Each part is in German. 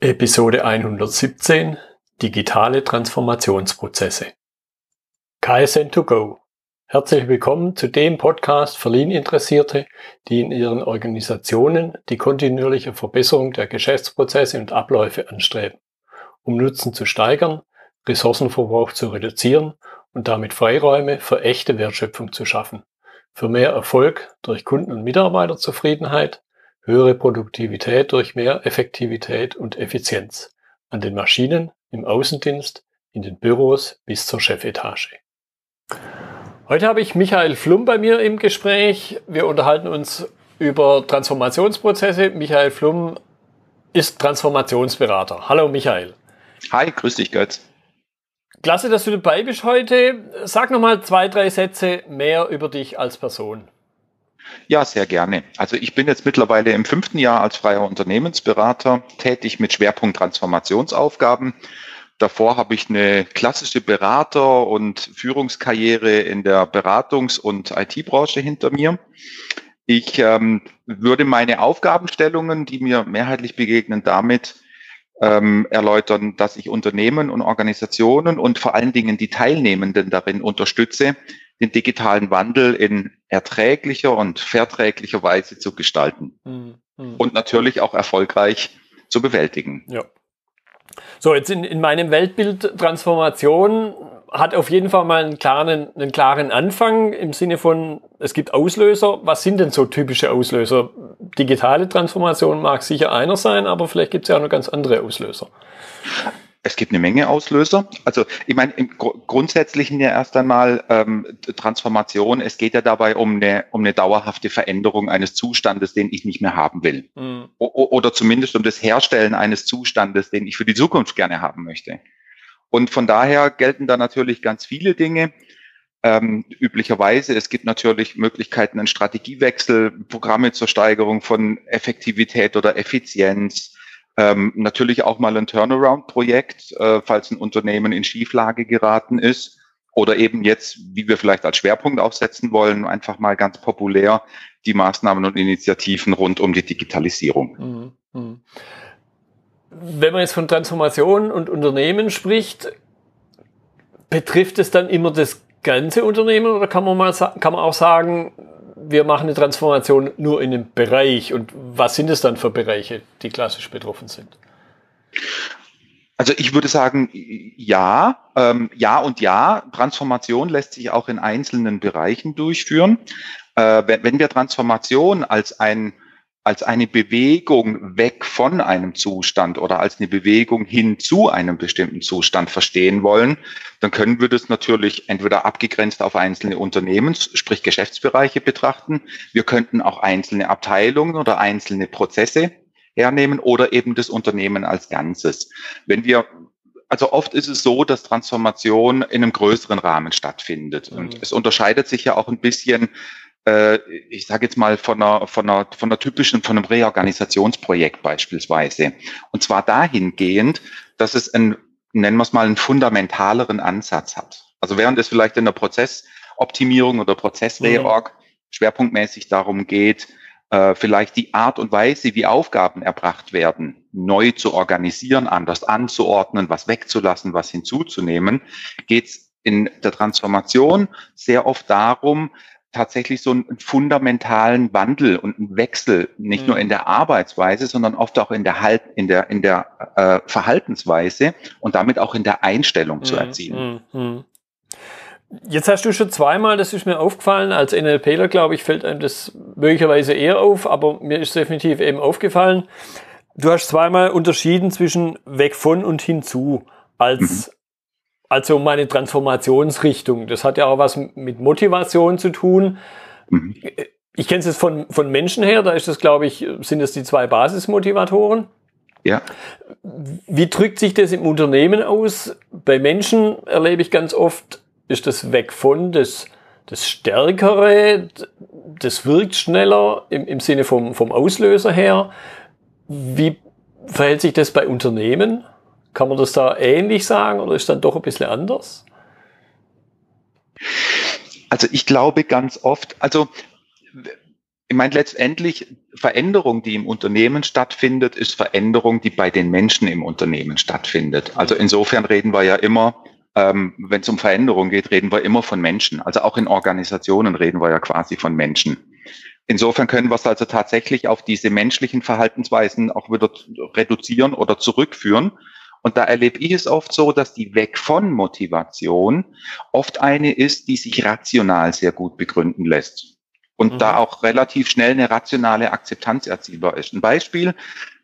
Episode 117 Digitale Transformationsprozesse. KSN2Go. Herzlich willkommen zu dem Podcast für Lean-Interessierte, die in ihren Organisationen die kontinuierliche Verbesserung der Geschäftsprozesse und Abläufe anstreben, um Nutzen zu steigern, Ressourcenverbrauch zu reduzieren und damit Freiräume für echte Wertschöpfung zu schaffen, für mehr Erfolg durch Kunden- und Mitarbeiterzufriedenheit höhere Produktivität durch mehr Effektivität und Effizienz an den Maschinen, im Außendienst, in den Büros bis zur Chefetage. Heute habe ich Michael Flum bei mir im Gespräch. Wir unterhalten uns über Transformationsprozesse. Michael Flum ist Transformationsberater. Hallo Michael. Hi, grüß dich Götz. Klasse, dass du dabei bist heute. Sag nochmal zwei, drei Sätze mehr über dich als Person. Ja, sehr gerne. Also ich bin jetzt mittlerweile im fünften Jahr als freier Unternehmensberater tätig mit Schwerpunkt Transformationsaufgaben. Davor habe ich eine klassische Berater- und Führungskarriere in der Beratungs- und IT-Branche hinter mir. Ich ähm, würde meine Aufgabenstellungen, die mir mehrheitlich begegnen, damit ähm, erläutern, dass ich Unternehmen und Organisationen und vor allen Dingen die Teilnehmenden darin unterstütze, den digitalen Wandel in erträglicher und verträglicher Weise zu gestalten mhm. und natürlich auch erfolgreich zu bewältigen. Ja. So, jetzt in, in meinem Weltbild Transformation hat auf jeden Fall mal einen klaren, einen klaren Anfang im Sinne von, es gibt Auslöser. Was sind denn so typische Auslöser? Digitale Transformation mag sicher einer sein, aber vielleicht gibt es ja auch noch ganz andere Auslöser. Es gibt eine Menge Auslöser. Also ich meine, im Gr Grundsätzlichen ja erst einmal ähm, Transformation. Es geht ja dabei um eine, um eine dauerhafte Veränderung eines Zustandes, den ich nicht mehr haben will. Mhm. oder zumindest um das Herstellen eines Zustandes, den ich für die Zukunft gerne haben möchte. Und von daher gelten da natürlich ganz viele Dinge. Ähm, üblicherweise, es gibt natürlich Möglichkeiten, einen Strategiewechsel, Programme zur Steigerung von Effektivität oder Effizienz, ähm, natürlich auch mal ein Turnaround-Projekt, äh, falls ein Unternehmen in Schieflage geraten ist. Oder eben jetzt, wie wir vielleicht als Schwerpunkt aufsetzen wollen, einfach mal ganz populär die Maßnahmen und Initiativen rund um die Digitalisierung. Mhm. mhm. Wenn man jetzt von Transformation und Unternehmen spricht, betrifft es dann immer das ganze Unternehmen oder kann man mal kann man auch sagen, wir machen eine Transformation nur in einem Bereich. Und was sind es dann für Bereiche, die klassisch betroffen sind? Also ich würde sagen, ja, ähm, ja und ja. Transformation lässt sich auch in einzelnen Bereichen durchführen. Äh, wenn, wenn wir Transformation als ein als eine Bewegung weg von einem Zustand oder als eine Bewegung hin zu einem bestimmten Zustand verstehen wollen, dann können wir das natürlich entweder abgegrenzt auf einzelne Unternehmens, sprich Geschäftsbereiche betrachten. Wir könnten auch einzelne Abteilungen oder einzelne Prozesse hernehmen oder eben das Unternehmen als Ganzes. Wenn wir also oft ist es so, dass Transformation in einem größeren Rahmen stattfindet. Und mhm. es unterscheidet sich ja auch ein bisschen ich sage jetzt mal von einer, von einer, von einer typischen, von einem Reorganisationsprojekt beispielsweise. Und zwar dahingehend, dass es ein, nennen wir es mal, einen fundamentaleren Ansatz hat. Also während es vielleicht in der Prozessoptimierung oder Prozessreorg mhm. schwerpunktmäßig darum geht, äh, vielleicht die Art und Weise, wie Aufgaben erbracht werden, neu zu organisieren, anders anzuordnen, was wegzulassen, was hinzuzunehmen, geht es in der Transformation sehr oft darum, tatsächlich so einen fundamentalen Wandel und einen Wechsel, nicht mhm. nur in der Arbeitsweise, sondern oft auch in der halt, in der, in der äh, Verhaltensweise und damit auch in der Einstellung mhm. zu erzielen. Mhm. mhm. Jetzt hast du schon zweimal, das ist mir aufgefallen, als NLPler, glaube ich, fällt einem das möglicherweise eher auf, aber mir ist definitiv eben aufgefallen. Du hast zweimal unterschieden zwischen weg von und hinzu als mhm. Also meine Transformationsrichtung, das hat ja auch was mit Motivation zu tun. Mhm. Ich kenne es jetzt von, von Menschen her, da ist das, glaube ich, sind das die zwei Basismotivatoren. Ja. Wie drückt sich das im Unternehmen aus? Bei Menschen erlebe ich ganz oft, ist das weg von das, das Stärkere, das wirkt schneller im, im Sinne vom, vom Auslöser her. Wie verhält sich das bei Unternehmen? Kann man das da ähnlich sagen oder ist dann doch ein bisschen anders? Also ich glaube ganz oft, also ich meine, letztendlich Veränderung, die im Unternehmen stattfindet, ist Veränderung, die bei den Menschen im Unternehmen stattfindet. Also insofern reden wir ja immer, ähm, wenn es um Veränderung geht, reden wir immer von Menschen. Also auch in Organisationen reden wir ja quasi von Menschen. Insofern können wir es also tatsächlich auf diese menschlichen Verhaltensweisen auch wieder reduzieren oder zurückführen. Und da erlebe ich es oft so, dass die Weg von Motivation oft eine ist, die sich rational sehr gut begründen lässt und mhm. da auch relativ schnell eine rationale Akzeptanz erzielbar ist. Ein Beispiel,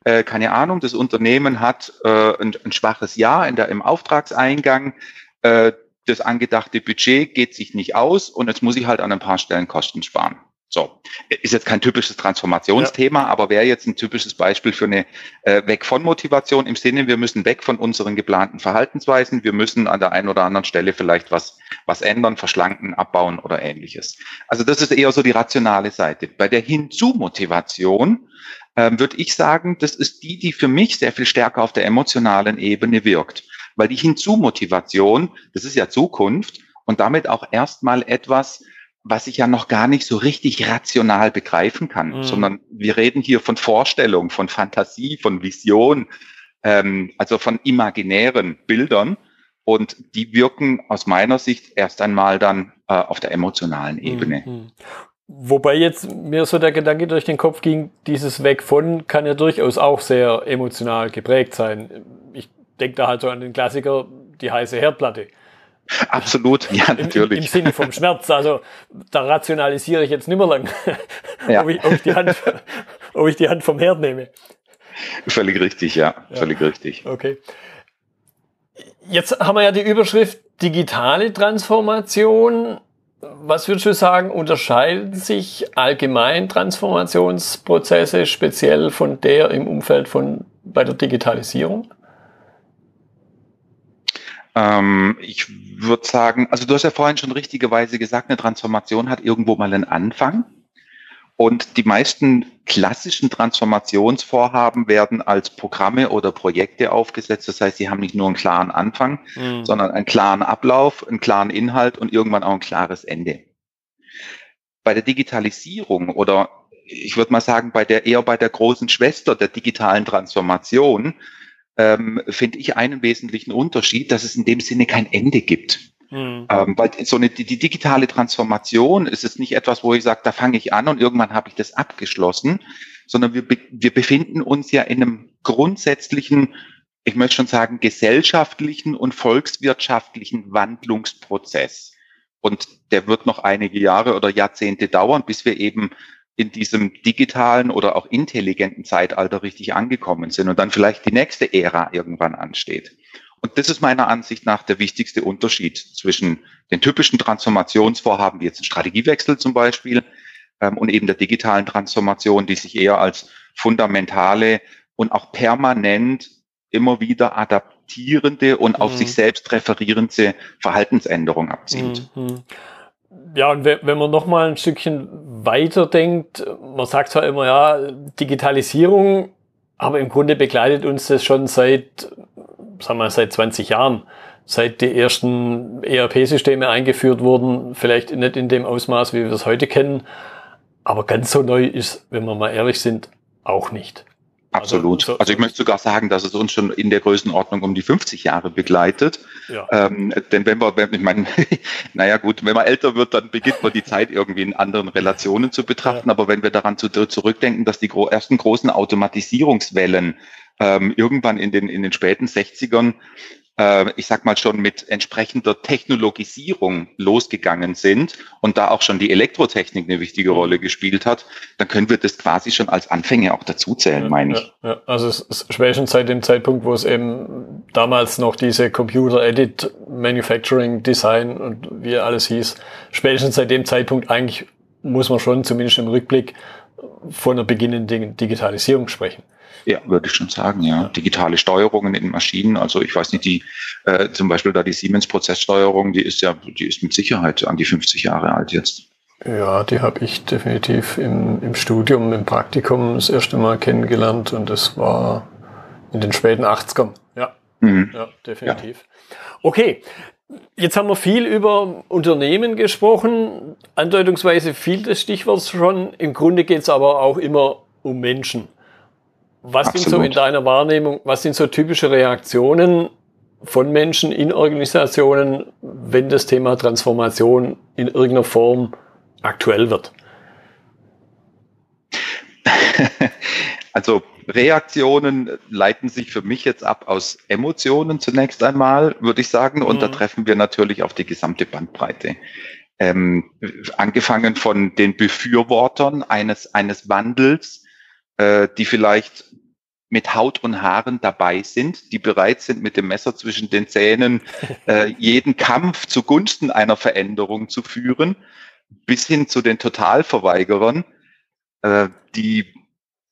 äh, keine Ahnung, das Unternehmen hat äh, ein, ein schwaches Jahr in der, im Auftragseingang, äh, das angedachte Budget geht sich nicht aus und jetzt muss ich halt an ein paar Stellen Kosten sparen. So, ist jetzt kein typisches Transformationsthema, ja. aber wäre jetzt ein typisches Beispiel für eine äh, Weg von Motivation im Sinne, wir müssen weg von unseren geplanten Verhaltensweisen, wir müssen an der einen oder anderen Stelle vielleicht was, was ändern, verschlanken, abbauen oder ähnliches. Also das ist eher so die rationale Seite. Bei der Hinzu-Motivation ähm, würde ich sagen, das ist die, die für mich sehr viel stärker auf der emotionalen Ebene wirkt. Weil die Hinzu-Motivation, das ist ja Zukunft und damit auch erstmal etwas, was ich ja noch gar nicht so richtig rational begreifen kann, mhm. sondern wir reden hier von Vorstellung, von Fantasie, von Vision, ähm, also von imaginären Bildern. Und die wirken aus meiner Sicht erst einmal dann äh, auf der emotionalen Ebene. Mhm. Wobei jetzt mir so der Gedanke durch den Kopf ging, dieses Weg von kann ja durchaus auch sehr emotional geprägt sein. Ich denke da halt so an den Klassiker, die heiße Herdplatte. Absolut, ja, natürlich. Im, Im, Sinne vom Schmerz. Also da rationalisiere ich jetzt nicht mehr lang, ja. ob, ich, ob, ich die Hand, ob ich die Hand vom Herd nehme. Völlig richtig, ja, ja. völlig richtig. Okay. Jetzt haben wir ja die Überschrift digitale Transformation. Was würdest du sagen, unterscheiden sich allgemein Transformationsprozesse speziell von der im Umfeld von bei der Digitalisierung? Ähm, ich würde sagen, also du hast ja vorhin schon richtigerweise gesagt, eine Transformation hat irgendwo mal einen Anfang. Und die meisten klassischen Transformationsvorhaben werden als Programme oder Projekte aufgesetzt. Das heißt, sie haben nicht nur einen klaren Anfang, mhm. sondern einen klaren Ablauf, einen klaren Inhalt und irgendwann auch ein klares Ende. Bei der Digitalisierung oder ich würde mal sagen, bei der eher bei der großen Schwester der digitalen Transformation ähm, finde ich einen wesentlichen Unterschied, dass es in dem Sinne kein Ende gibt. Mhm. Ähm, weil so eine die, die digitale Transformation ist es nicht etwas, wo ich sage, da fange ich an und irgendwann habe ich das abgeschlossen, sondern wir, wir befinden uns ja in einem grundsätzlichen, ich möchte schon sagen, gesellschaftlichen und volkswirtschaftlichen Wandlungsprozess. Und der wird noch einige Jahre oder Jahrzehnte dauern, bis wir eben in diesem digitalen oder auch intelligenten Zeitalter richtig angekommen sind und dann vielleicht die nächste Ära irgendwann ansteht. Und das ist meiner Ansicht nach der wichtigste Unterschied zwischen den typischen Transformationsvorhaben, wie jetzt ein Strategiewechsel zum Beispiel, ähm, und eben der digitalen Transformation, die sich eher als fundamentale und auch permanent immer wieder adaptierende und auf mhm. sich selbst referierende Verhaltensänderung abzielt. Mhm ja, und wenn man noch mal ein Stückchen weiter denkt, man sagt zwar immer, ja, Digitalisierung, aber im Grunde begleitet uns das schon seit, sagen wir, seit 20 Jahren. Seit die ersten ERP-Systeme eingeführt wurden, vielleicht nicht in dem Ausmaß, wie wir es heute kennen, aber ganz so neu ist, wenn wir mal ehrlich sind, auch nicht. Absolut. Also, also ich möchte sogar sagen, dass es uns schon in der Größenordnung um die 50 Jahre begleitet. Ja. Ähm, denn wenn wir, wenn, ich meine, naja gut, wenn man älter wird, dann beginnt man die Zeit irgendwie in anderen Relationen zu betrachten. Ja. Aber wenn wir daran zu, zurückdenken, dass die gro ersten großen Automatisierungswellen ähm, irgendwann in den, in den späten 60ern äh, ich sag mal schon mit entsprechender Technologisierung losgegangen sind und da auch schon die Elektrotechnik eine wichtige mhm. Rolle gespielt hat, dann können wir das quasi schon als Anfänge auch dazuzählen, ja, meine ich. Ja, ja. Also es ist spätestens seit dem Zeitpunkt, wo es eben damals noch diese Computer Edit Manufacturing Design und wie alles hieß, spätestens seit dem Zeitpunkt eigentlich muss man schon zumindest im Rückblick von einer beginnenden Digitalisierung sprechen. Ja, würde ich schon sagen, ja. Digitale Steuerungen in Maschinen, also ich weiß nicht, die äh, zum Beispiel da die Siemens-Prozesssteuerung, die ist ja, die ist mit Sicherheit an die 50 Jahre alt jetzt. Ja, die habe ich definitiv im, im Studium, im Praktikum das erste Mal kennengelernt und das war in den späten 80ern. Ja, mhm. ja definitiv. Ja. Okay, Jetzt haben wir viel über Unternehmen gesprochen, andeutungsweise viel des Stichworts schon. Im Grunde geht es aber auch immer um Menschen. Was Absolut. sind so in deiner Wahrnehmung, was sind so typische Reaktionen von Menschen in Organisationen, wenn das Thema Transformation in irgendeiner Form aktuell wird? Also Reaktionen leiten sich für mich jetzt ab aus Emotionen zunächst einmal, würde ich sagen. Und mhm. da treffen wir natürlich auf die gesamte Bandbreite. Ähm, angefangen von den Befürwortern eines, eines Wandels, äh, die vielleicht mit Haut und Haaren dabei sind, die bereit sind, mit dem Messer zwischen den Zähnen äh, jeden Kampf zugunsten einer Veränderung zu führen, bis hin zu den Totalverweigerern, äh, die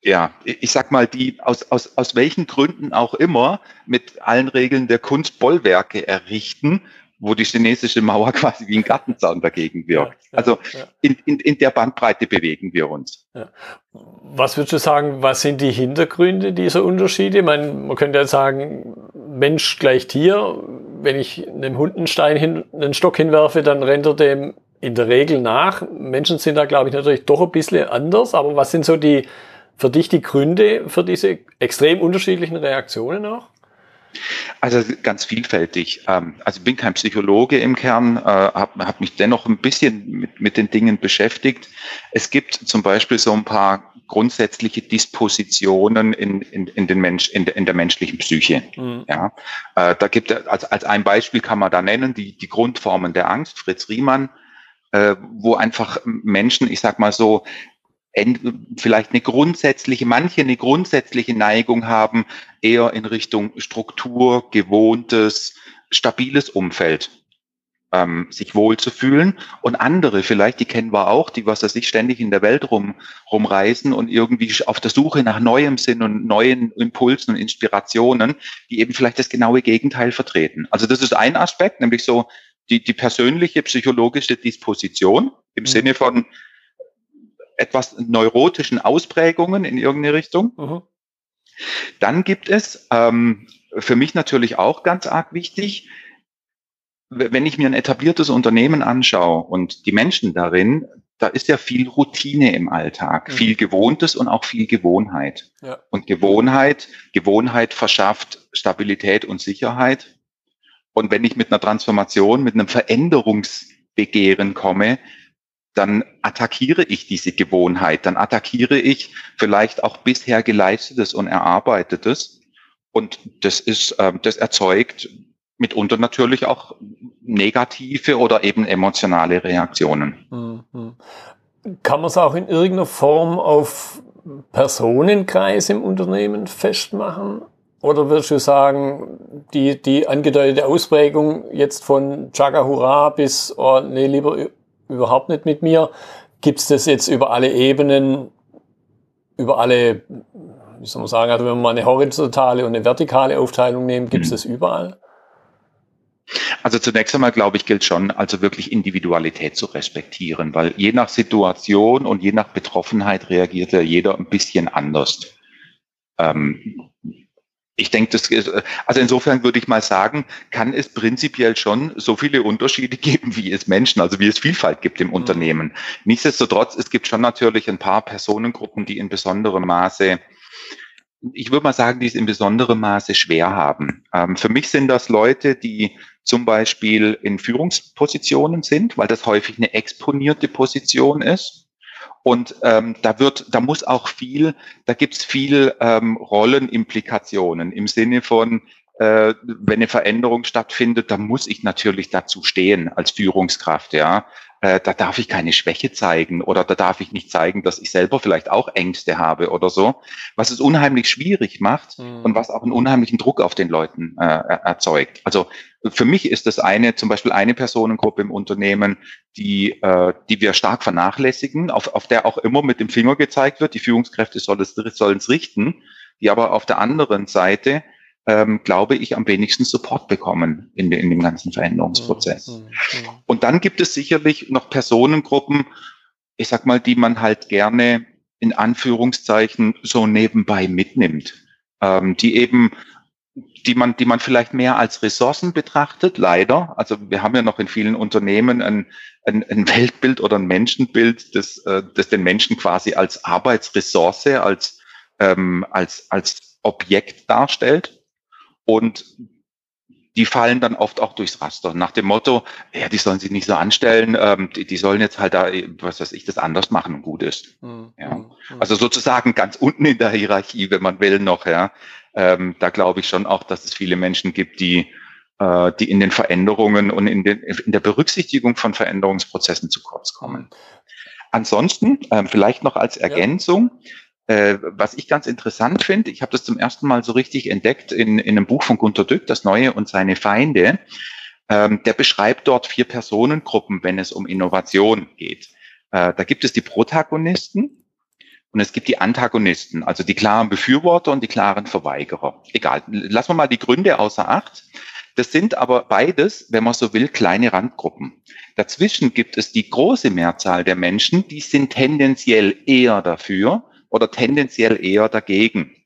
ja, ich sag mal, die aus, aus, aus welchen Gründen auch immer mit allen Regeln der Kunst Bollwerke errichten, wo die chinesische Mauer quasi wie ein Gartenzaun dagegen wirkt. Ja, ja, also in, in, in der Bandbreite bewegen wir uns. Ja. Was würdest du sagen, was sind die Hintergründe dieser Unterschiede? Ich meine, man könnte ja sagen, Mensch gleich Tier. Wenn ich einem Hund einen Stein hin, einen Stock hinwerfe, dann rennt er dem in der Regel nach. Menschen sind da, glaube ich, natürlich doch ein bisschen anders. Aber was sind so die, für dich die Gründe für diese extrem unterschiedlichen Reaktionen auch? Also ganz vielfältig. Ähm, also ich bin kein Psychologe im Kern, äh, habe hab mich dennoch ein bisschen mit, mit den Dingen beschäftigt. Es gibt zum Beispiel so ein paar grundsätzliche Dispositionen in, in, in, den Mensch, in, in der menschlichen Psyche. Mhm. Ja, äh, da gibt es als, als ein Beispiel kann man da nennen die, die Grundformen der Angst. Fritz Riemann, äh, wo einfach Menschen, ich sag mal so, vielleicht eine grundsätzliche, manche eine grundsätzliche Neigung haben, eher in Richtung Struktur, gewohntes, stabiles Umfeld ähm, sich wohlzufühlen und andere vielleicht, die kennen wir auch, die was er sich ständig in der Welt rum rumreisen und irgendwie auf der Suche nach neuem Sinn und neuen Impulsen und Inspirationen, die eben vielleicht das genaue Gegenteil vertreten. Also das ist ein Aspekt, nämlich so die, die persönliche psychologische Disposition im mhm. Sinne von etwas neurotischen Ausprägungen in irgendeine Richtung. Mhm. Dann gibt es ähm, für mich natürlich auch ganz arg wichtig, wenn ich mir ein etabliertes Unternehmen anschaue und die Menschen darin, da ist ja viel Routine im Alltag, mhm. viel Gewohntes und auch viel Gewohnheit. Ja. Und Gewohnheit, Gewohnheit verschafft Stabilität und Sicherheit. Und wenn ich mit einer Transformation, mit einem Veränderungsbegehren komme, dann attackiere ich diese Gewohnheit, dann attackiere ich vielleicht auch bisher geleistetes und erarbeitetes. Und das ist, äh, das erzeugt mitunter natürlich auch negative oder eben emotionale Reaktionen. Mhm. Kann man es auch in irgendeiner Form auf Personenkreis im Unternehmen festmachen? Oder würdest du sagen, die, die angedeutete Ausprägung jetzt von Chaga Hurra bis, oh, nee, lieber überhaupt nicht mit mir. Gibt es das jetzt über alle Ebenen, über alle, wie soll man sagen, also wenn wir mal eine horizontale und eine vertikale Aufteilung nehmen, gibt es mhm. das überall? Also zunächst einmal glaube ich, gilt schon, also wirklich Individualität zu respektieren, weil je nach Situation und je nach Betroffenheit reagiert ja jeder ein bisschen anders. Ähm, ich denke, das ist, also insofern würde ich mal sagen, kann es prinzipiell schon so viele Unterschiede geben, wie es Menschen, also wie es Vielfalt gibt im mhm. Unternehmen. Nichtsdestotrotz, es gibt schon natürlich ein paar Personengruppen, die in besonderem Maße ich würde mal sagen, die es in besonderem Maße schwer haben. Ähm, für mich sind das Leute, die zum Beispiel in Führungspositionen sind, weil das häufig eine exponierte Position ist. Und ähm, da wird, da muss auch viel, da gibt's viel ähm, Rollenimplikationen im Sinne von, äh, wenn eine Veränderung stattfindet, dann muss ich natürlich dazu stehen als Führungskraft, ja. Äh, da darf ich keine Schwäche zeigen oder da darf ich nicht zeigen, dass ich selber vielleicht auch Ängste habe oder so, was es unheimlich schwierig macht mhm. und was auch einen unheimlichen Druck auf den Leuten äh, erzeugt. Also für mich ist das eine, zum Beispiel eine Personengruppe im Unternehmen, die, äh, die wir stark vernachlässigen, auf, auf der auch immer mit dem Finger gezeigt wird, die Führungskräfte sollen es richten, die aber auf der anderen Seite ähm, glaube ich, am wenigsten Support bekommen in, de, in dem ganzen Veränderungsprozess. Mhm, mhm. Und dann gibt es sicherlich noch Personengruppen, ich sag mal, die man halt gerne in Anführungszeichen so nebenbei mitnimmt, ähm, die eben die man, die man vielleicht mehr als Ressourcen betrachtet, leider. Also wir haben ja noch in vielen Unternehmen ein, ein, ein Weltbild oder ein Menschenbild, das, äh, das den Menschen quasi als Arbeitsressource, als, ähm, als, als Objekt darstellt. Und die fallen dann oft auch durchs Raster. Nach dem Motto, ja, die sollen sich nicht so anstellen, ähm, die, die sollen jetzt halt da, was weiß ich, das anders machen und gut ist. Mhm. Ja. Mhm. Also sozusagen ganz unten in der Hierarchie, wenn man will, noch, ja. Ähm, da glaube ich schon auch, dass es viele Menschen gibt, die, äh, die in den Veränderungen und in, den, in der Berücksichtigung von Veränderungsprozessen zu kurz kommen. Mhm. Ansonsten, ähm, vielleicht noch als Ergänzung, ja. Äh, was ich ganz interessant finde, ich habe das zum ersten Mal so richtig entdeckt in, in einem Buch von Gunter Dück, Das Neue und seine Feinde. Ähm, der beschreibt dort vier Personengruppen, wenn es um Innovation geht. Äh, da gibt es die Protagonisten und es gibt die Antagonisten, also die klaren Befürworter und die klaren Verweigerer. Egal, lassen wir mal die Gründe außer Acht. Das sind aber beides, wenn man so will, kleine Randgruppen. Dazwischen gibt es die große Mehrzahl der Menschen, die sind tendenziell eher dafür, oder tendenziell eher dagegen.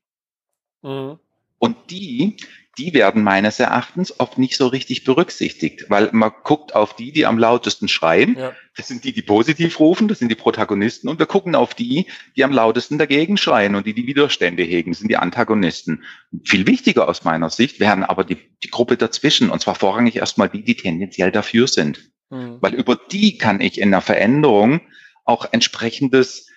Mhm. Und die, die werden meines Erachtens oft nicht so richtig berücksichtigt, weil man guckt auf die, die am lautesten schreien. Ja. Das sind die, die positiv rufen, das sind die Protagonisten. Und wir gucken auf die, die am lautesten dagegen schreien und die die Widerstände hegen, das sind die Antagonisten. Viel wichtiger aus meiner Sicht wären aber die, die Gruppe dazwischen. Und zwar vorrangig erstmal die, die tendenziell dafür sind. Mhm. Weil über die kann ich in der Veränderung auch entsprechendes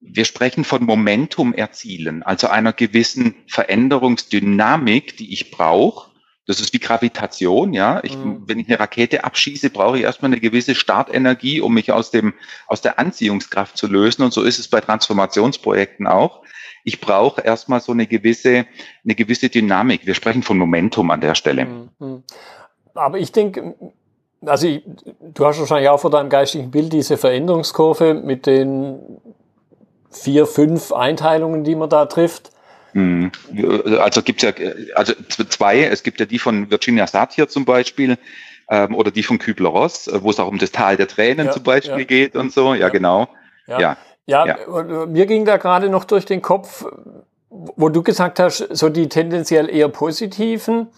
wir sprechen von Momentum erzielen, also einer gewissen Veränderungsdynamik, die ich brauche. Das ist wie Gravitation, ja. Ich, mhm. Wenn ich eine Rakete abschieße, brauche ich erstmal eine gewisse Startenergie, um mich aus dem, aus der Anziehungskraft zu lösen. Und so ist es bei Transformationsprojekten auch. Ich brauche erstmal so eine gewisse, eine gewisse Dynamik. Wir sprechen von Momentum an der Stelle. Mhm. Aber ich denke, also ich, du hast wahrscheinlich auch vor deinem geistigen Bild diese Veränderungskurve mit den vier, fünf Einteilungen, die man da trifft. Mhm. Also gibt's ja, also zwei, es gibt ja die von Virginia Satir zum Beispiel, ähm, oder die von Kübler-Ross, äh, wo es auch um das Tal der Tränen ja, zum Beispiel ja. geht und so, ja, ja. genau. Ja. Ja. ja, mir ging da gerade noch durch den Kopf, wo du gesagt hast, so die tendenziell eher positiven.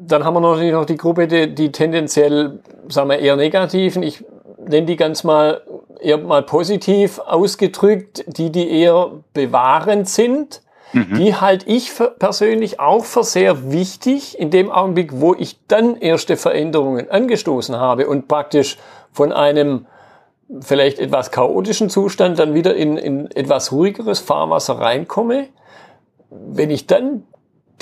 Dann haben wir natürlich noch die Gruppe, die, die tendenziell, sagen wir, eher negativen. Ich nenne die ganz mal eher mal positiv ausgedrückt, die, die eher bewahrend sind, mhm. die halte ich persönlich auch für sehr wichtig in dem Augenblick, wo ich dann erste Veränderungen angestoßen habe und praktisch von einem vielleicht etwas chaotischen Zustand dann wieder in, in etwas ruhigeres Fahrwasser reinkomme. Wenn ich dann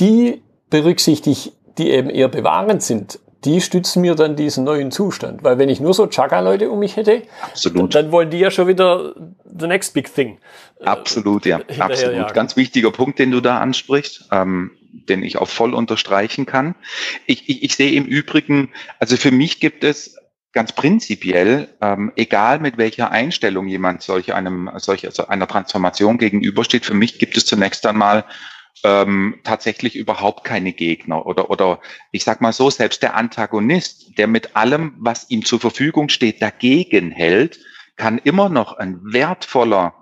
die berücksichtige, die eben eher bewahrend sind, die stützen mir dann diesen neuen Zustand. Weil wenn ich nur so Chaka-Leute um mich hätte, Absolut. dann wollen die ja schon wieder the next big thing. Äh, Absolut, ja. Absolut. Ganz wichtiger Punkt, den du da ansprichst. Ähm, den ich auch voll unterstreichen kann. Ich, ich, ich sehe im Übrigen, also für mich gibt es ganz prinzipiell, ähm, egal mit welcher Einstellung jemand solch einem, solch also einer Transformation gegenübersteht, für mich gibt es zunächst einmal ähm, tatsächlich überhaupt keine Gegner oder oder ich sag mal so selbst der Antagonist, der mit allem, was ihm zur Verfügung steht, dagegen hält, kann immer noch ein wertvoller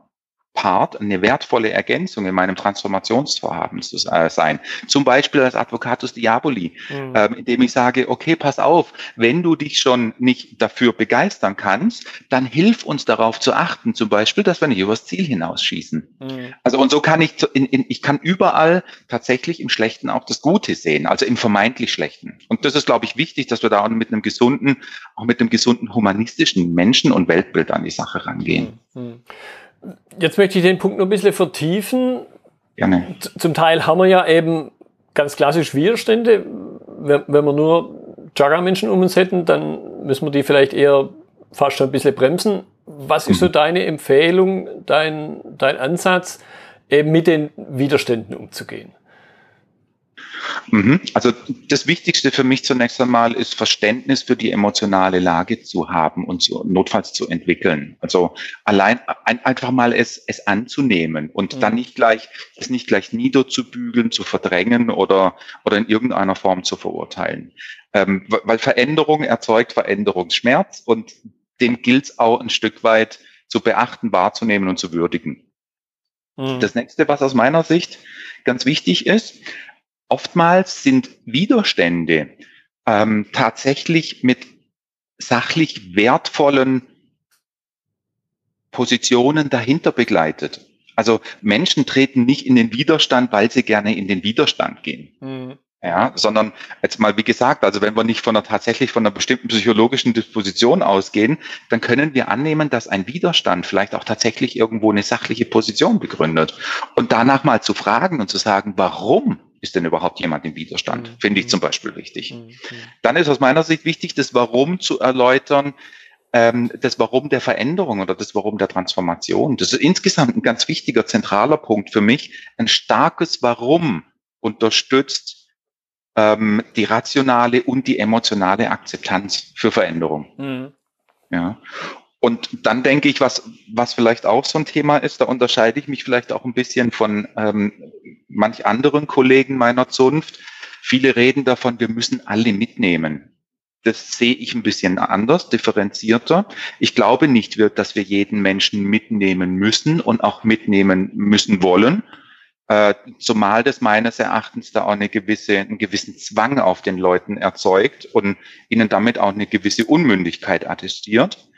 Part, eine wertvolle Ergänzung in meinem Transformationsvorhaben zu äh, sein. Zum Beispiel als Advocatus Diaboli, mhm. ähm, indem ich sage, okay, pass auf, wenn du dich schon nicht dafür begeistern kannst, dann hilf uns darauf zu achten, zum Beispiel, dass wir nicht übers Ziel hinausschießen. Mhm. Also und so kann ich, in, in, ich kann überall tatsächlich im Schlechten auch das Gute sehen, also im vermeintlich Schlechten. Und das ist, glaube ich, wichtig, dass wir da auch mit einem gesunden, auch mit einem gesunden humanistischen Menschen- und Weltbild an die Sache rangehen. Mhm. Jetzt möchte ich den Punkt noch ein bisschen vertiefen. Gerne. Zum Teil haben wir ja eben ganz klassisch Widerstände. Wenn, wenn wir nur Jagger-Menschen um uns hätten, dann müssen wir die vielleicht eher fast schon ein bisschen bremsen. Was ist so mhm. deine Empfehlung, dein, dein Ansatz, eben mit den Widerständen umzugehen? Mhm. Also das Wichtigste für mich zunächst einmal ist Verständnis für die emotionale Lage zu haben und zu, notfalls zu entwickeln. Also allein ein, einfach mal es, es anzunehmen und mhm. dann nicht gleich es nicht gleich niederzubügeln, zu verdrängen oder oder in irgendeiner Form zu verurteilen. Ähm, weil Veränderung erzeugt Veränderungsschmerz und den gilt es auch ein Stück weit zu beachten, wahrzunehmen und zu würdigen. Mhm. Das nächste, was aus meiner Sicht ganz wichtig ist, oftmals sind Widerstände ähm, tatsächlich mit sachlich wertvollen Positionen dahinter begleitet. Also Menschen treten nicht in den Widerstand, weil sie gerne in den Widerstand gehen. Mhm. Ja, sondern jetzt mal wie gesagt, also wenn wir nicht von einer tatsächlich von einer bestimmten psychologischen Disposition ausgehen, dann können wir annehmen, dass ein Widerstand vielleicht auch tatsächlich irgendwo eine sachliche Position begründet. Und danach mal zu fragen und zu sagen, warum ist denn überhaupt jemand im Widerstand? Mhm. Finde ich zum Beispiel wichtig. Mhm. Dann ist aus meiner Sicht wichtig, das Warum zu erläutern, ähm, das Warum der Veränderung oder das Warum der Transformation. Das ist insgesamt ein ganz wichtiger, zentraler Punkt für mich. Ein starkes Warum unterstützt ähm, die rationale und die emotionale Akzeptanz für Veränderung. Mhm. Ja. Und dann denke ich, was, was vielleicht auch so ein Thema ist, da unterscheide ich mich vielleicht auch ein bisschen von ähm, manch anderen Kollegen meiner Zunft. Viele reden davon, wir müssen alle mitnehmen. Das sehe ich ein bisschen anders, differenzierter. Ich glaube nicht, dass wir jeden Menschen mitnehmen müssen und auch mitnehmen müssen wollen. Äh, zumal das meines Erachtens da auch eine gewisse, einen gewissen Zwang auf den Leuten erzeugt und ihnen damit auch eine gewisse Unmündigkeit attestiert.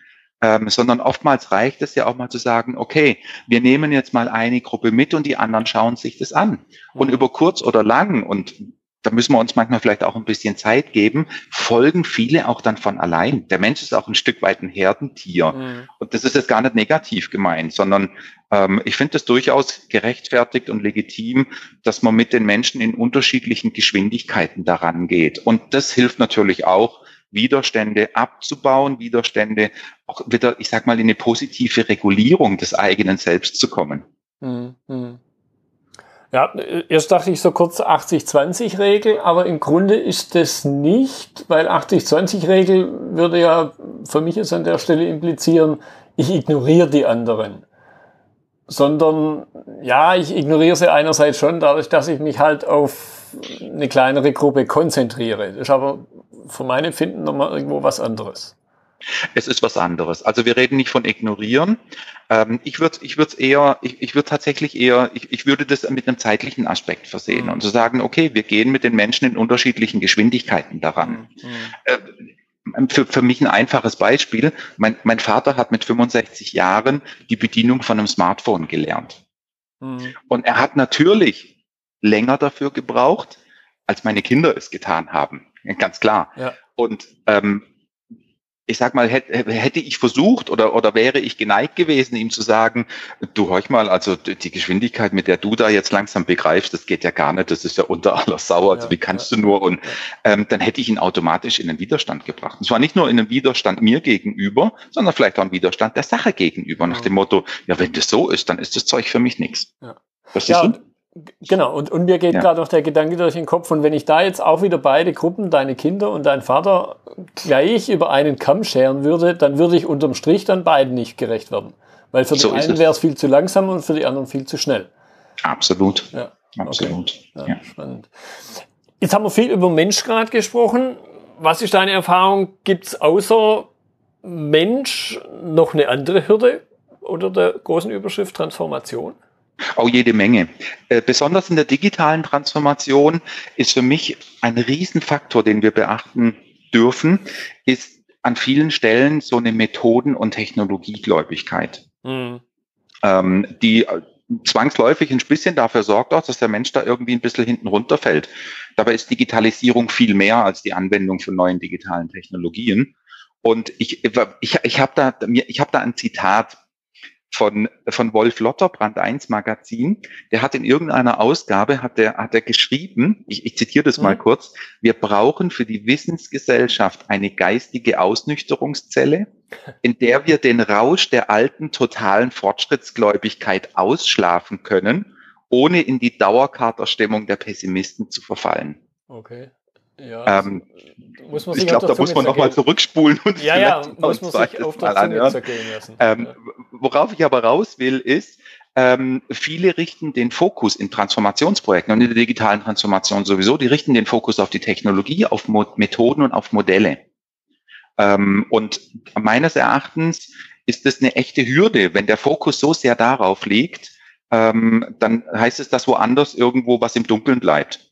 Ähm, sondern oftmals reicht es ja auch mal zu sagen, okay, wir nehmen jetzt mal eine Gruppe mit und die anderen schauen sich das an. Und über kurz oder lang, und da müssen wir uns manchmal vielleicht auch ein bisschen Zeit geben, folgen viele auch dann von allein. Der Mensch ist auch ein Stück weit ein Herdentier. Mhm. Und das ist jetzt gar nicht negativ gemeint, sondern ähm, ich finde es durchaus gerechtfertigt und legitim, dass man mit den Menschen in unterschiedlichen Geschwindigkeiten daran geht. Und das hilft natürlich auch, Widerstände abzubauen, Widerstände auch wieder, ich sag mal, in eine positive Regulierung des eigenen Selbst zu kommen. Mhm. Ja, erst dachte ich so kurz 80-20-Regel, aber im Grunde ist das nicht, weil 80-20-Regel würde ja für mich jetzt an der Stelle implizieren, ich ignoriere die anderen. Sondern, ja, ich ignoriere sie einerseits schon dadurch, dass ich mich halt auf eine kleinere Gruppe konzentriere. Das ist aber von meinem Empfinden nochmal irgendwo was anderes. Es ist was anderes. Also wir reden nicht von ignorieren. Ähm, ich würde ich würde eher, ich, ich würde tatsächlich eher, ich, ich würde das mit einem zeitlichen Aspekt versehen mhm. und zu so sagen, okay, wir gehen mit den Menschen in unterschiedlichen Geschwindigkeiten daran. Mhm. Äh, für, für mich ein einfaches Beispiel. Mein, mein Vater hat mit 65 Jahren die Bedienung von einem Smartphone gelernt. Mhm. Und er hat natürlich länger dafür gebraucht, als meine Kinder es getan haben. Ganz klar. Ja. Und ähm, ich sag mal, hätte, hätte ich versucht oder, oder wäre ich geneigt gewesen, ihm zu sagen, du horch mal, also die Geschwindigkeit, mit der du da jetzt langsam begreifst, das geht ja gar nicht, das ist ja unter aller Sau, also ja, wie kannst ja, du nur? Und ähm, dann hätte ich ihn automatisch in den Widerstand gebracht. Und zwar nicht nur in einen Widerstand mir gegenüber, sondern vielleicht auch einen Widerstand der Sache gegenüber, nach dem Motto, ja, wenn das so ist, dann ist das Zeug für mich nichts. Ja. Verstehst ja, du? Genau, und, und mir geht ja. gerade noch der Gedanke durch den Kopf, und wenn ich da jetzt auch wieder beide Gruppen, deine Kinder und dein Vater, gleich über einen Kamm scheren würde, dann würde ich unterm Strich dann beiden nicht gerecht werden. Weil für so die einen wäre es viel zu langsam und für die anderen viel zu schnell. Absolut. Ja, absolut. Okay. Ja, Spannend. Jetzt haben wir viel über Mensch gerade gesprochen. Was ist deine Erfahrung? Gibt es außer Mensch noch eine andere Hürde oder der großen Überschrift Transformation? Auch jede Menge. Äh, besonders in der digitalen Transformation ist für mich ein Riesenfaktor, den wir beachten dürfen, ist an vielen Stellen so eine Methoden- und Technologiegläubigkeit, mhm. ähm, die zwangsläufig ein bisschen dafür sorgt auch, dass der Mensch da irgendwie ein bisschen hinten runterfällt. Dabei ist Digitalisierung viel mehr als die Anwendung von neuen digitalen Technologien. Und ich, ich, ich habe da, ich hab da ein Zitat von, von Wolf Lotter, Brand 1 Magazin. Der hat in irgendeiner Ausgabe, hat er hat er geschrieben, ich, ich zitiere das mhm. mal kurz, wir brauchen für die Wissensgesellschaft eine geistige Ausnüchterungszelle, in der wir den Rausch der alten totalen Fortschrittsgläubigkeit ausschlafen können, ohne in die Dauerkaterstimmung der Pessimisten zu verfallen. Okay. Ja, ähm, muss man ich glaube, da muss man nochmal zurückspulen und ja, ja, muss man sich auf mal anhören. Ähm, worauf ich aber raus will, ist, ähm, viele richten den Fokus in Transformationsprojekten und in der digitalen Transformation sowieso, die richten den Fokus auf die Technologie, auf Mo Methoden und auf Modelle. Ähm, und meines Erachtens ist das eine echte Hürde, wenn der Fokus so sehr darauf liegt, ähm, dann heißt es, dass woanders irgendwo was im Dunkeln bleibt.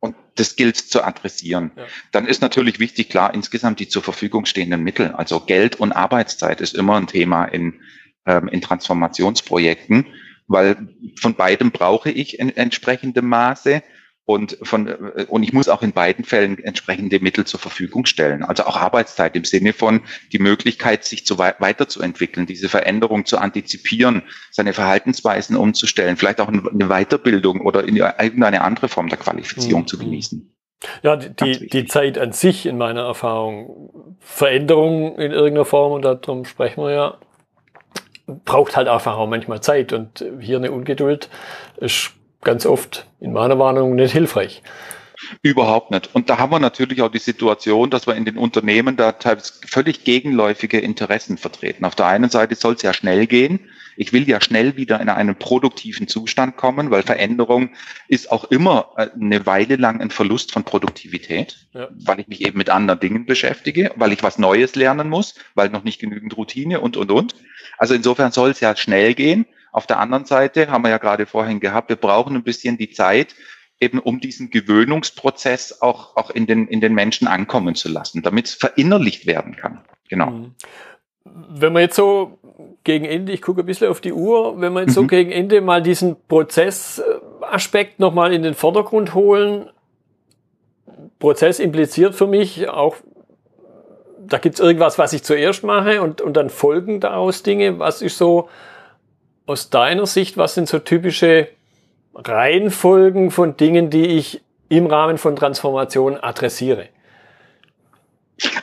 Und das gilt zu adressieren. Ja. Dann ist natürlich wichtig, klar, insgesamt die zur Verfügung stehenden Mittel. Also Geld und Arbeitszeit ist immer ein Thema in, ähm, in Transformationsprojekten, weil von beidem brauche ich in entsprechendem Maße. Und, von, äh, und ich muss auch in beiden Fällen entsprechende Mittel zur Verfügung stellen. Also auch Arbeitszeit im Sinne von die Möglichkeit, sich zu weiterzuentwickeln, diese Veränderung zu antizipieren, seine Verhaltensweisen umzustellen, vielleicht auch eine Weiterbildung oder in irgendeine andere Form der Qualifizierung mhm. zu genießen. Ja, die, die Zeit an sich in meiner Erfahrung, Veränderung in irgendeiner Form, und darum sprechen wir ja, braucht halt einfach auch manchmal Zeit und hier eine Ungeduld ist ganz oft in meiner Warnung nicht hilfreich. Überhaupt nicht. Und da haben wir natürlich auch die Situation, dass wir in den Unternehmen da teilweise völlig gegenläufige Interessen vertreten. Auf der einen Seite soll es ja schnell gehen. Ich will ja schnell wieder in einen produktiven Zustand kommen, weil Veränderung ist auch immer äh, eine Weile lang ein Verlust von Produktivität, ja. weil ich mich eben mit anderen Dingen beschäftige, weil ich was Neues lernen muss, weil noch nicht genügend Routine und, und, und. Also insofern soll es ja schnell gehen. Auf der anderen Seite haben wir ja gerade vorhin gehabt, wir brauchen ein bisschen die Zeit, eben um diesen Gewöhnungsprozess auch, auch in, den, in den Menschen ankommen zu lassen, damit es verinnerlicht werden kann. Genau. Mhm. Wenn man jetzt so gegen Ende, ich gucke ein bisschen auf die Uhr, wenn wir jetzt mhm. so gegen Ende mal diesen Prozessaspekt nochmal in den Vordergrund holen, Prozess impliziert für mich auch, da gibt es irgendwas, was ich zuerst mache und, und dann folgen daraus Dinge. Was ist so aus deiner Sicht, was sind so typische Reihenfolgen von Dingen, die ich im Rahmen von Transformation adressiere?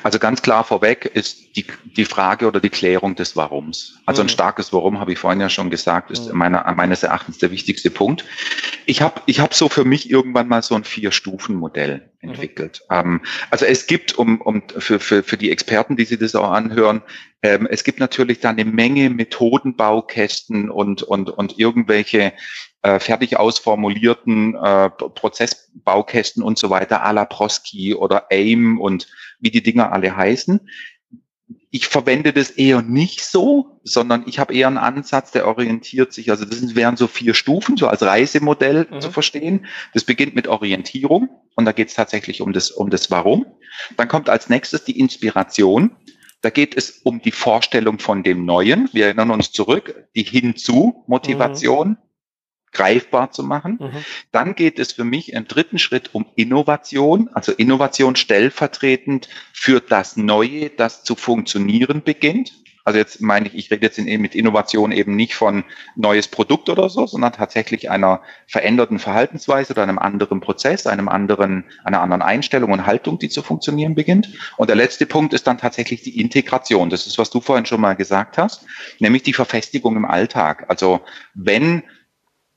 Also ganz klar vorweg ist die, die Frage oder die Klärung des Warums. Also ein mhm. starkes Warum, habe ich vorhin ja schon gesagt, ist mhm. meiner, meines Erachtens der wichtigste Punkt. Ich habe ich hab so für mich irgendwann mal so ein Vier-Stufen-Modell mhm. entwickelt. Mhm. Ähm, also es gibt, um, um für, für, für die Experten, die sich das auch anhören, ähm, es gibt natürlich da eine Menge Methodenbaukästen und, und, und irgendwelche äh, fertig ausformulierten äh, Prozessbaukästen und so weiter, à la Prosky oder AIM und wie die Dinger alle heißen. Ich verwende das eher nicht so, sondern ich habe eher einen Ansatz, der orientiert sich, also das wären so vier Stufen, so als Reisemodell mhm. zu verstehen. Das beginnt mit Orientierung und da geht es tatsächlich um das, um das Warum. Dann kommt als nächstes die Inspiration. Da geht es um die Vorstellung von dem Neuen. Wir erinnern uns zurück, die Hinzu-Motivation. Mhm greifbar zu machen. Mhm. Dann geht es für mich im dritten Schritt um Innovation, also Innovation stellvertretend für das Neue, das zu funktionieren beginnt. Also jetzt meine ich, ich rede jetzt in, mit Innovation eben nicht von neues Produkt oder so, sondern tatsächlich einer veränderten Verhaltensweise oder einem anderen Prozess, einem anderen, einer anderen Einstellung und Haltung, die zu funktionieren beginnt. Und der letzte Punkt ist dann tatsächlich die Integration. Das ist, was du vorhin schon mal gesagt hast, nämlich die Verfestigung im Alltag. Also wenn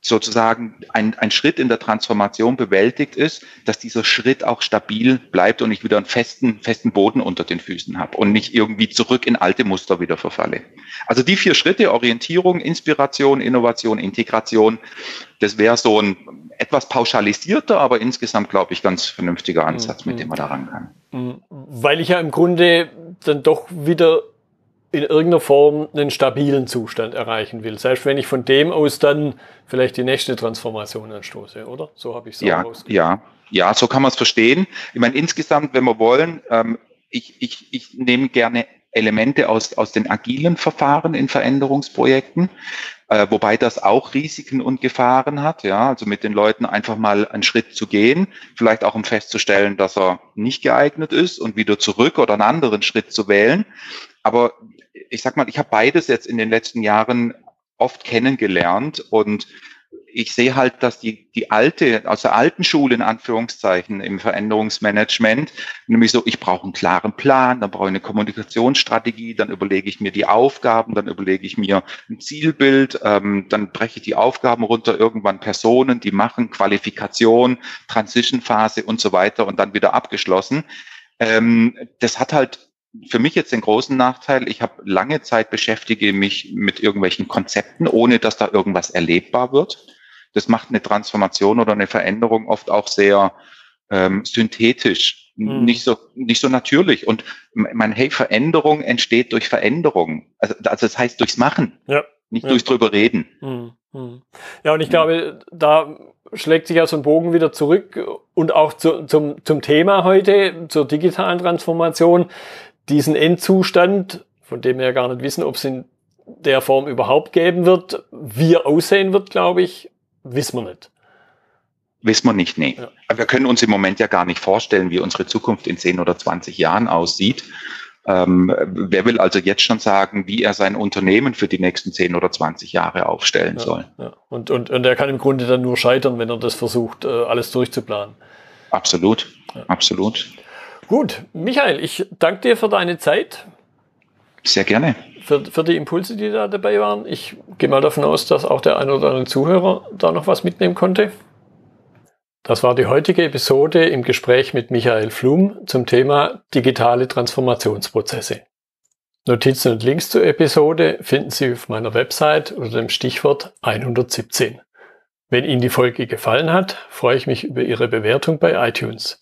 sozusagen ein, ein Schritt in der Transformation bewältigt ist, dass dieser Schritt auch stabil bleibt und ich wieder einen festen, festen Boden unter den Füßen habe und nicht irgendwie zurück in alte Muster wieder verfalle. Also die vier Schritte, Orientierung, Inspiration, Innovation, Integration, das wäre so ein etwas pauschalisierter, aber insgesamt, glaube ich, ganz vernünftiger Ansatz, mit mhm. dem man da ran kann. Mhm. Weil ich ja im Grunde dann doch wieder in irgendeiner Form einen stabilen Zustand erreichen will. Selbst wenn ich von dem aus dann vielleicht die nächste Transformation anstoße, oder? So habe ich es ja, Ja, ja, so kann man es verstehen. Ich meine, insgesamt, wenn wir wollen, ähm, ich, ich, ich nehme gerne Elemente aus, aus den agilen Verfahren in Veränderungsprojekten, äh, wobei das auch Risiken und Gefahren hat, ja, also mit den Leuten einfach mal einen Schritt zu gehen, vielleicht auch um festzustellen, dass er nicht geeignet ist und wieder zurück oder einen anderen Schritt zu wählen. Aber ich sag mal, ich habe beides jetzt in den letzten Jahren oft kennengelernt und ich sehe halt, dass die, die alte, aus der alten Schule in Anführungszeichen im Veränderungsmanagement, nämlich so, ich brauche einen klaren Plan, dann brauche ich eine Kommunikationsstrategie, dann überlege ich mir die Aufgaben, dann überlege ich mir ein Zielbild, ähm, dann breche ich die Aufgaben runter, irgendwann Personen, die machen Qualifikation, Transition-Phase und so weiter und dann wieder abgeschlossen. Ähm, das hat halt für mich jetzt den großen Nachteil, ich habe lange Zeit beschäftige mich mit irgendwelchen Konzepten, ohne dass da irgendwas erlebbar wird. Das macht eine Transformation oder eine Veränderung oft auch sehr ähm, synthetisch, mhm. nicht so nicht so natürlich. Und mein hey, Veränderung entsteht durch Veränderung. Also, also das heißt durchs Machen, ja. nicht ja. durchs drüber reden. Mhm. Mhm. Ja, und ich glaube, da schlägt sich also ein Bogen wieder zurück und auch zu, zum, zum Thema heute, zur digitalen Transformation, diesen Endzustand, von dem wir ja gar nicht wissen, ob es in der Form überhaupt geben wird, wie er aussehen wird, glaube ich, wissen wir nicht. Wissen wir nicht, nee. Ja. Wir können uns im Moment ja gar nicht vorstellen, wie unsere Zukunft in 10 oder 20 Jahren aussieht. Ähm, wer will also jetzt schon sagen, wie er sein Unternehmen für die nächsten 10 oder 20 Jahre aufstellen ja, soll? Ja. Und, und, und er kann im Grunde dann nur scheitern, wenn er das versucht, äh, alles durchzuplanen. Absolut, absolut. Gut, Michael, ich danke dir für deine Zeit. Sehr gerne. Für, für die Impulse, die da dabei waren. Ich gehe mal davon aus, dass auch der ein oder andere Zuhörer da noch was mitnehmen konnte. Das war die heutige Episode im Gespräch mit Michael Flum zum Thema digitale Transformationsprozesse. Notizen und Links zur Episode finden Sie auf meiner Website unter dem Stichwort 117. Wenn Ihnen die Folge gefallen hat, freue ich mich über Ihre Bewertung bei iTunes.